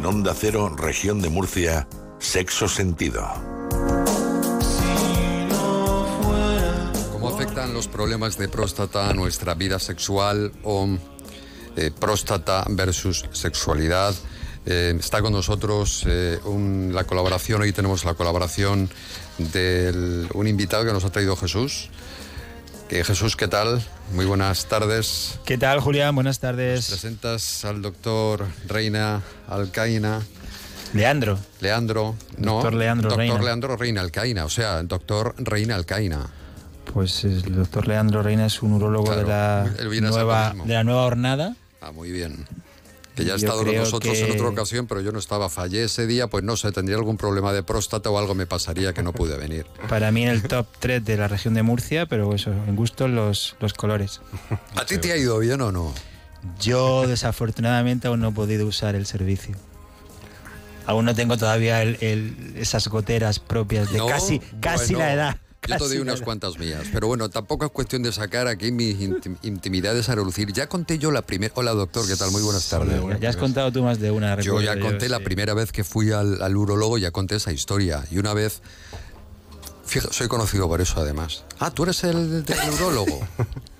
En Onda Cero, región de Murcia, sexo sentido. ¿Cómo afectan los problemas de próstata a nuestra vida sexual o eh, próstata versus sexualidad? Eh, está con nosotros eh, la colaboración, hoy tenemos la colaboración de un invitado que nos ha traído Jesús. Eh, Jesús, ¿qué tal? Muy buenas tardes. ¿Qué tal, Julián? Buenas tardes. Presentas al doctor Reina Alcaina. Leandro. Leandro, no. Doctor Leandro doctor Reina. Leandro Reina Alcaina, o sea, doctor Reina Alcaina. Pues el doctor Leandro Reina es un urólogo Claro, de, la nueva, de la nueva hornada. Ah, muy bien. Que ya ha estado con nosotros en que- otra ocasión, pero yo no estaba. Fallé ese día, pues no sé, tendría algún problema de próstata o algo me pasaría que no pude venir. Para mí en el top 3 de la región de Murcia, pero eso, en gusto los, los colores. ¿A ti te ha ido bien o no? Yo desafortunadamente aún no he podido usar el servicio. Aún no tengo todavía el- el- esas goteras propias de No, casi, casi bueno, la edad. Yo te doy unas cuantas mías, pero bueno, tampoco es cuestión de sacar aquí mis intim- intimidades a relucir. Ya conté yo la primera. Hola, doctor, ¿qué tal? Muy buenas tardes. Ya, ya has contado tú más de una. Yo ya conté la sí. primera vez que fui al, al urólogo, ya conté esa historia. Y una vez. Fija, soy conocido por eso además. Ah, tú eres el urólogo.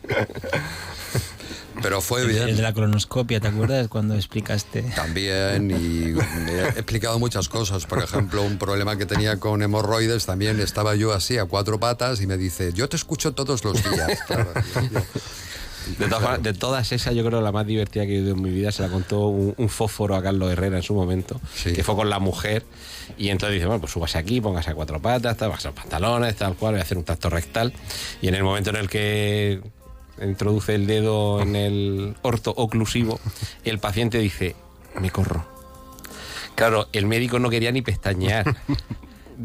Pero fue El, el bien. de la colonoscopia, ¿te acuerdas cuando explicaste? También, y he explicado muchas cosas. Por ejemplo, un problema que tenía con hemorroides, también estaba yo así a cuatro patas y me dice, yo te escucho todos los días. Claro, yo- De todas, formas, de todas esas, yo creo la más divertida que he vivido en mi vida se la contó un, un fósforo a Carlos Herrera en su momento, Sí. que fue con la mujer. Y entonces dice, bueno, pues súbase aquí, póngase a cuatro patas, tal, bájase los pantalones, tal cual, voy a hacer un tacto rectal. Y en el momento en el que introduce el dedo en el orto oclusivo, el paciente dice, me corro. Claro, el médico no quería ni pestañear.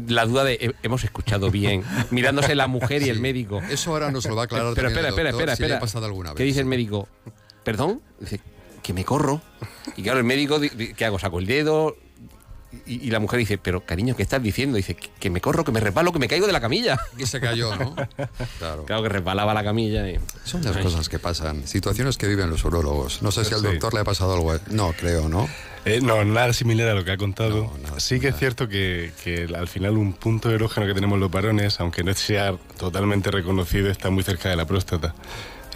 La duda de, "He- hemos escuchado bien, mirándose la mujer y el médico. Eso ahora nos lo va a aclarar Pero espera, el espera, doctor, espera, si espera. pasado alguna vez. ¿Qué dice el médico? ¿Perdón? Dice, que me corro. Y claro, el médico, di- di- ¿qué hago? Saco el dedo. Y, y la mujer dice, pero cariño, ¿qué estás diciendo? Dice, que, que me corro, que me resbalo, que me caigo de la camilla. Y se cayó, ¿no? Claro. Claro que resbalaba la camilla. Y... Son las cosas que pasan, situaciones que viven los urólogos. No sé si al Sí. doctor le ha pasado algo. No, creo, ¿no? Eh, no, nada similar a lo que ha contado. No, nada sí que es cierto que, que al final un punto erógeno que tenemos los varones, aunque no sea totalmente reconocido, está muy cerca de la próstata.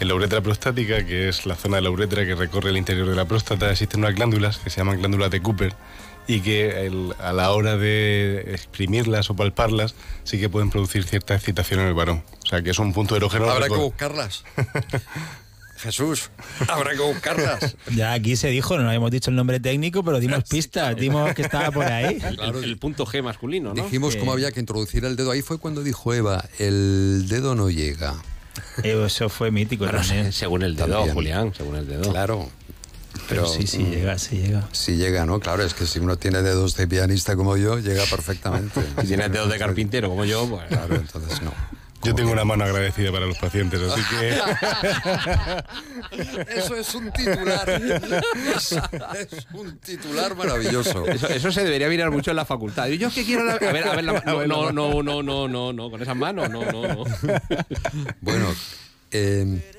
En la uretra prostática, que es la zona de la uretra que recorre el interior de la próstata, existen unas glándulas que se llaman glándulas de Cooper y que el- a la hora de exprimirlas o palparlas sí que pueden producir cierta excitación en el varón. O sea que es un punto erógeno. Habrá que buscarlas. Jesús, habrá que buscarlas. Ya aquí se dijo, no habíamos dicho el nombre técnico, pero dimos pistas, dimos que estaba por ahí. Claro, el, el punto G masculino, ¿no? Dijimos cómo había que introducir el dedo. Ahí fue cuando dijo Eva, el dedo no llega. Eso fue mítico Bueno, también. según el dedo, También. Julián, según el dedo. Claro. Pero Pero sí, sí, mm, llega, sí llega. Sí llega, ¿no? Claro, es que si uno tiene dedos de pianista como yo, llega perfectamente. Si tienes dedos de carpintero como yo, pues... Claro, entonces no. Yo tengo una mano agradecida para los pacientes, así que... Eso es un titular. Es, es un titular maravilloso. Eso, eso se debería mirar mucho en la facultad. Yo es que quiero... la- A ver, a ver, la- no, no, no, no, no, no, no, con esas manos, no, no, no. Bueno, eh,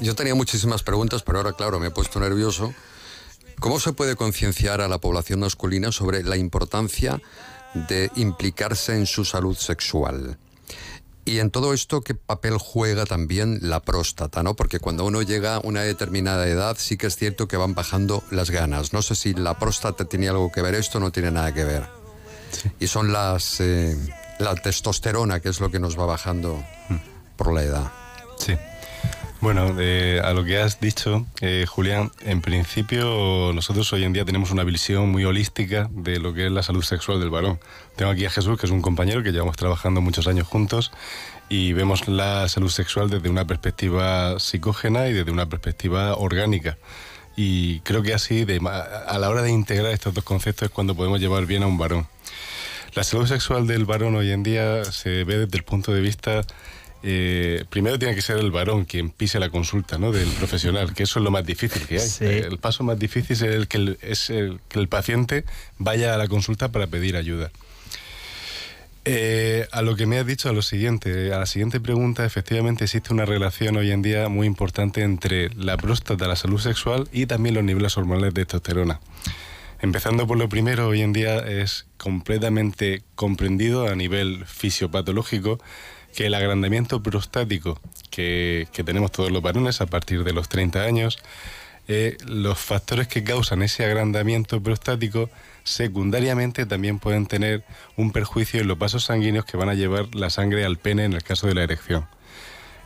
yo tenía muchísimas preguntas, pero ahora, claro, me he puesto nervioso. ¿Cómo se puede concienciar a la población masculina sobre la importancia de implicarse en su salud sexual? Y en todo esto, ¿qué papel juega también la próstata? ¿no? Porque cuando uno llega a una determinada edad, sí que es cierto que van bajando las ganas. No sé si la próstata tiene algo que ver, esto no tiene nada que ver. Y son las eh, la testosterona, que es lo que nos va bajando por la edad. Sí. Bueno, eh, a lo que has dicho, eh, Julián, en principio nosotros hoy en día tenemos una visión muy holística de lo que es la salud sexual del varón. Tengo aquí a Jesús, que es un compañero que llevamos trabajando muchos años juntos y vemos la salud sexual desde una perspectiva psicógena y desde una perspectiva orgánica. Y creo que así, a la hora de integrar estos dos conceptos, es cuando podemos llevar bien a un varón. La salud sexual del varón hoy en día se ve desde el punto de vista eh, primero tiene que ser el varón quien pise la consulta ¿no? del profesional, que eso es lo más difícil que hay. Sí. El paso más difícil es el que el, es el que el paciente vaya a la consulta para pedir ayuda. Eh, a lo que me has dicho, a lo siguiente, a la siguiente pregunta, efectivamente existe una relación hoy en día muy importante entre la próstata, la salud sexual y también los niveles hormonales de testosterona. Empezando por lo primero, hoy en día es completamente comprendido a nivel fisiopatológico que el agrandamiento prostático que, que tenemos todos los varones a partir de los 30 años, eh, los factores que causan ese agrandamiento prostático secundariamente también pueden tener un perjuicio en los vasos sanguíneos que van a llevar la sangre al pene en el caso de la erección.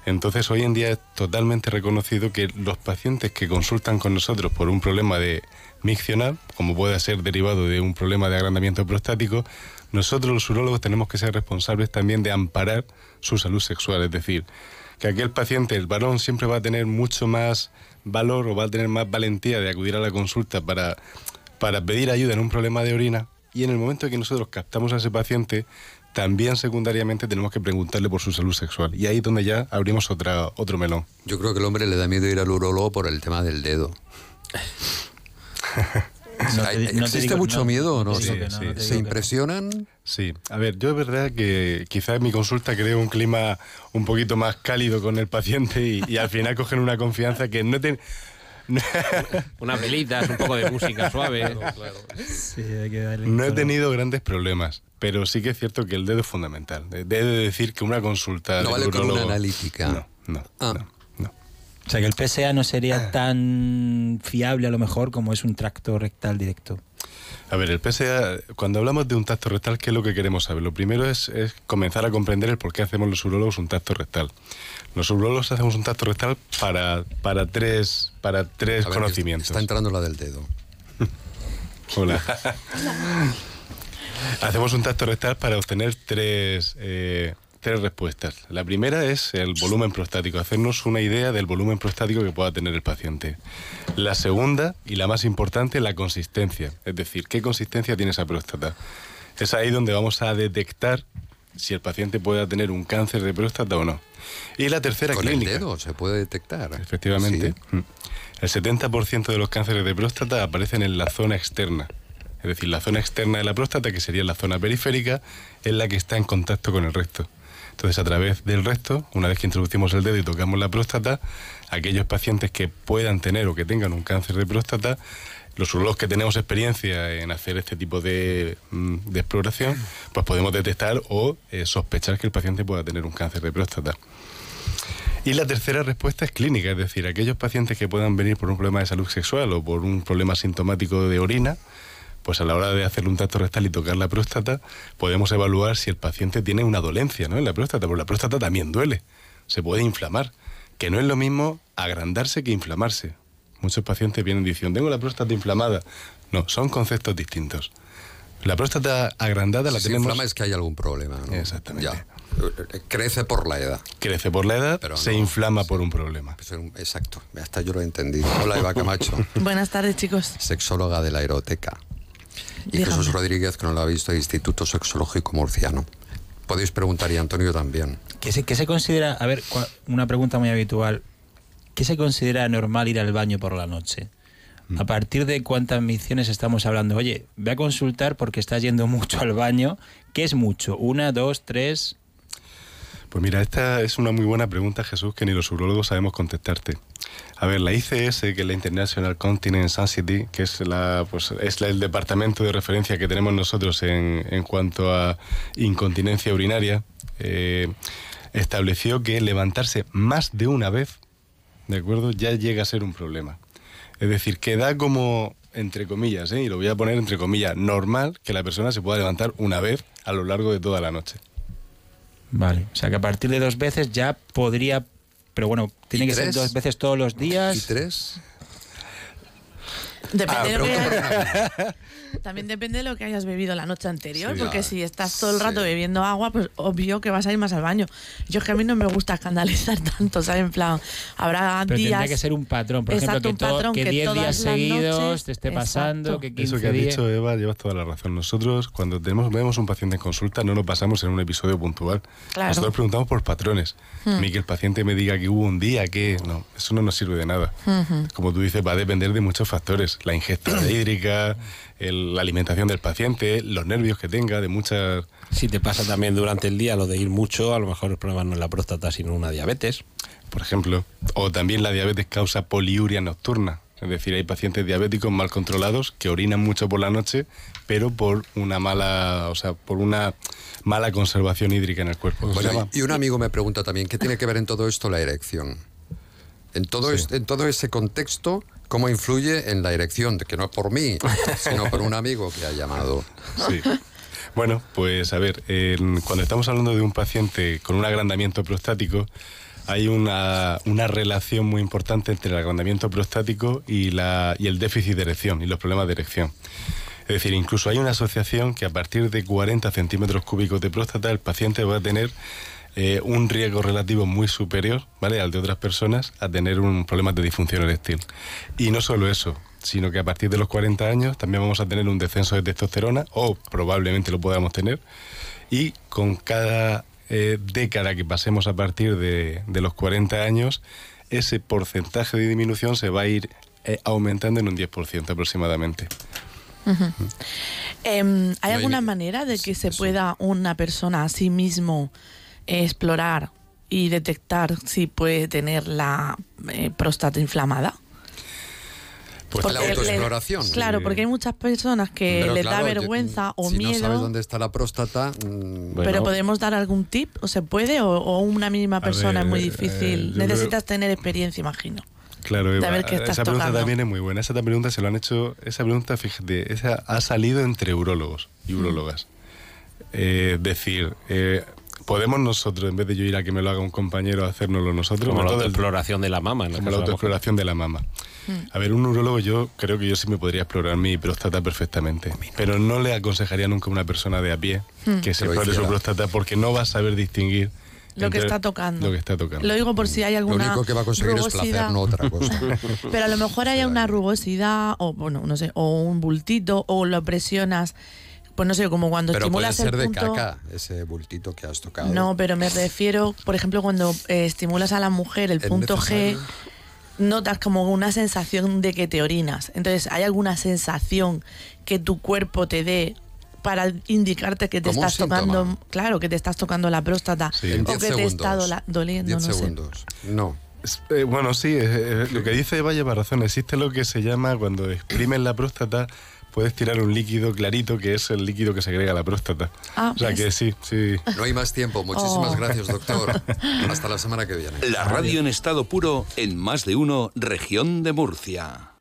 Entonces hoy en día es totalmente reconocido que los pacientes que consultan con nosotros por un problema de como puede ser derivado de un problema de agrandamiento prostático, nosotros los urólogos tenemos que ser responsables también de amparar su salud sexual, es decir, que aquel paciente, el varón, siempre va a tener mucho más valor o va a tener más valentía de acudir a la consulta para, para pedir ayuda en un problema de orina y en el momento en que nosotros captamos a ese paciente, también secundariamente tenemos que preguntarle por su salud sexual. Y ahí es donde ya abrimos otra, otro melón. Yo creo que el hombre le da miedo ir al urólogo por el tema del dedo. No te- no te ¿Existe digo- mucho no, miedo o no? Sí, ¿Se impresionan? Sí, a ver, yo es verdad que quizás en mi consulta creo un clima un poquito más cálido con el paciente y, y al final cogen una confianza que no te... Unas velitas, un poco de música suave. Sí, hay que darle No he tenido grandes problemas, pero sí que es cierto que el dedo es fundamental. De- Debe de decir que una consulta... No del vale con una analítica. No, no, Ah. no. O sea, que el PSA no sería tan fiable a lo mejor como es un tracto rectal directo. A ver, el PSA, cuando hablamos de un tacto rectal, ¿qué es lo que queremos saber? Lo primero es, es comenzar a comprender el por qué hacemos los urólogos un tacto rectal. Los urólogos hacemos un tacto rectal para, para tres, para tres A ver, que conocimientos. Está entrando la del dedo. Hola. Hacemos un tacto rectal para obtener tres, eh, tres respuestas. La primera es el volumen prostático, hacernos una idea del volumen prostático que pueda tener el paciente. La segunda, y la más importante, la consistencia. Es decir, qué consistencia tiene esa próstata. Es ahí donde vamos a detectar si el paciente pueda tener un cáncer de próstata o no. Y la tercera Con clínica. el dedo se puede detectar. Efectivamente. Sí. Mm. El 70% de los cánceres de próstata aparecen en la zona externa. Es decir, la zona externa de la próstata, que sería la zona periférica, es la que está en contacto con el recto. Entonces, a través del recto, una vez que introducimos el dedo y tocamos la próstata, aquellos pacientes que puedan tener o que tengan un cáncer de próstata, los urólogos que tenemos experiencia en hacer este tipo de, mm, de exploración, pues podemos detectar o eh, sospechar que el paciente pueda tener un cáncer de próstata. Y la tercera respuesta es clínica, es decir, aquellos pacientes que puedan venir por un problema de salud sexual o por un problema sintomático de orina, pues a la hora de hacerle un tacto rectal y tocar la próstata, podemos evaluar si el paciente tiene una dolencia ¿no? en la próstata, porque la próstata también duele, se puede inflamar, que no es lo mismo agrandarse que inflamarse. Muchos pacientes vienen y dicen, tengo la próstata inflamada. No, son conceptos distintos. La próstata agrandada la Si se tenemos... inflama es que hay algún problema. ¿no? Exactamente. Ya. Eh, Crece por la edad. Crece por la edad, Pero se no, inflama por un problema. Exacto. Hasta yo lo he entendido. Hola, Eva Camacho, Buenas tardes, chicos. sexóloga de la Eroteca. Y Dígame. Jesús Rodríguez, que no lo ha visto, Instituto Sexológico Murciano. Podéis preguntar y Antonio también. ¿Qué se, qué se considera, a ver, cua- una pregunta muy habitual, ¿qué se considera normal ir al baño por la noche? ¿A partir de cuántas misiones estamos hablando? Oye, ve a consultar porque estás yendo mucho al baño. ¿Qué es mucho? ¿Una, dos, tres? Pues mira, esta es una muy buena pregunta, Jesús, que ni los urólogos sabemos contestarte. A ver, la ICS, que es la International Continence Society, que es, la, pues, es la- el departamento de referencia que tenemos nosotros en, en cuanto a incontinencia urinaria, eh, estableció que levantarse más de una vez, ¿de acuerdo? Ya llega a ser un problema. Es decir, que da como, entre comillas, ¿eh? y lo voy a poner entre comillas, normal que la persona se pueda levantar una vez a lo largo de toda la noche. Vale, o sea que a partir de dos veces ya podría, pero bueno, tiene ¿Y que ser dos veces todos los ¿Y días. tres? Depende Ah, de lo que hayas- También depende de lo que hayas bebido la noche anterior, Sí, porque si estás todo el rato Sí. bebiendo agua, pues obvio que vas a ir más al baño. Yo es que a mí no me gusta escandalizar tanto, ¿sabes? En plan, habrá Pero días... tendría que ser un patrón, por Exacto, ejemplo, que, to- patrón que que 10 todas días las seguidos noches- te esté Exacto. pasando, que 15 Eso que has días. dicho, Eva, llevas toda la razón. Nosotros, cuando tenemos, vemos un paciente en consulta, no nos basamos en un episodio puntual. Claro. Nosotros preguntamos por patrones. A mí que el paciente me diga que hubo un día que... No, eso no nos sirve de nada. Como tú dices, va a depender de muchos factores. La ingesta hídrica, el- la alimentación del paciente, los nervios que tenga, de muchas... Si te pasa también durante el día lo de ir mucho, a lo mejor el problema no es la próstata, sino una diabetes. Por ejemplo, o también la diabetes causa poliuria nocturna. Es decir, hay pacientes diabéticos mal controlados que orinan mucho por la noche, pero por una mala, o sea, por una mala conservación hídrica en el cuerpo. Llama- y un amigo me pregunta también, ¿qué tiene que ver en todo esto la erección? En todo, Sí. este- en todo ese contexto, ¿cómo influye en la erección? Que no es por mí, sino por un amigo que ha llamado. Sí. Bueno, pues a ver, cuando estamos hablando de un paciente con un agrandamiento prostático, hay una, una relación muy importante entre el agrandamiento prostático y, la, y el déficit de erección y los problemas de erección. Es decir, incluso hay una asociación que a partir de 40 centímetros cúbicos de próstata el paciente va a tener eh, un riesgo relativo muy superior ¿vale? al de otras personas a tener un problema de disfunción eréctil. Y no solo eso, sino que a partir de los 40 años también vamos a tener un descenso de testosterona, o probablemente lo podamos tener, y con cada eh, década que pasemos a partir de, de los 40 años, ese porcentaje de disminución se va a ir eh, aumentando en un 10% aproximadamente. Em, ¿Hay alguna manera de que se pueda una persona a sí mismo explorar y detectar si puede tener la eh, próstata inflamada? Pues Porque la le- autoexploración. claro, porque hay muchas personas que Pero les claro, da yo- vergüenza o si miedo. no sabes dónde está la próstata, mm, Bueno. Pero podemos dar algún tip, o se puede, o, o una mínima persona ver, es muy eh, difícil. creo- Necesitas tener experiencia, imagino. Claro, Eva, ver qué estás esa pregunta tocando. también es muy buena. Esa pregunta se lo han hecho, esa pregunta, fíjate, esa ha salido entre urólogos y Mm. urólogas. Eh, Es decir, eh, podemos nosotros, en vez de yo ir a que me lo haga un compañero, hacérnoslo nosotros. Como la autoexploración de la mama. como la autoexploración de la mama. A ver, un urólogo yo creo que yo sí me podría explorar mi próstata perfectamente, pero no le aconsejaría nunca a una persona de a pie que se Que lo explore su próstata porque no va a saber distinguir Lo que está tocando. Lo que está tocando. Lo digo por si hay lo alguna único que va a conseguir es rugosidad. placer, no otra cosa. Pero a lo mejor hay una rugosidad, o bueno, no sé, o un bultito, o lo presionas, pues no sé, como cuando Pero puede estimulas ser el de punto. caca, ese bultito que has tocado. No, pero me refiero, por ejemplo, cuando eh, estimulas a la mujer el punto G, notas como una sensación de que te orinas. Entonces, ¿hay alguna sensación que tu cuerpo te dé para indicarte que te Como estás tocando, claro, que te estás tocando la próstata Sí. O 10 que te está dola- doliendo, 10 no sé. segundos. No. Eh, bueno, sí, eh, lo que dice Eva lleva razón. Existe lo que se llama cuando exprimes la próstata, puedes tirar un líquido clarito que es el líquido que segrega la próstata. Ah, o sea que sí, sí. No hay más tiempo. Muchísimas Oh. gracias, doctor. Hasta la semana que viene. La radio en estado puro en más de uno región de Murcia.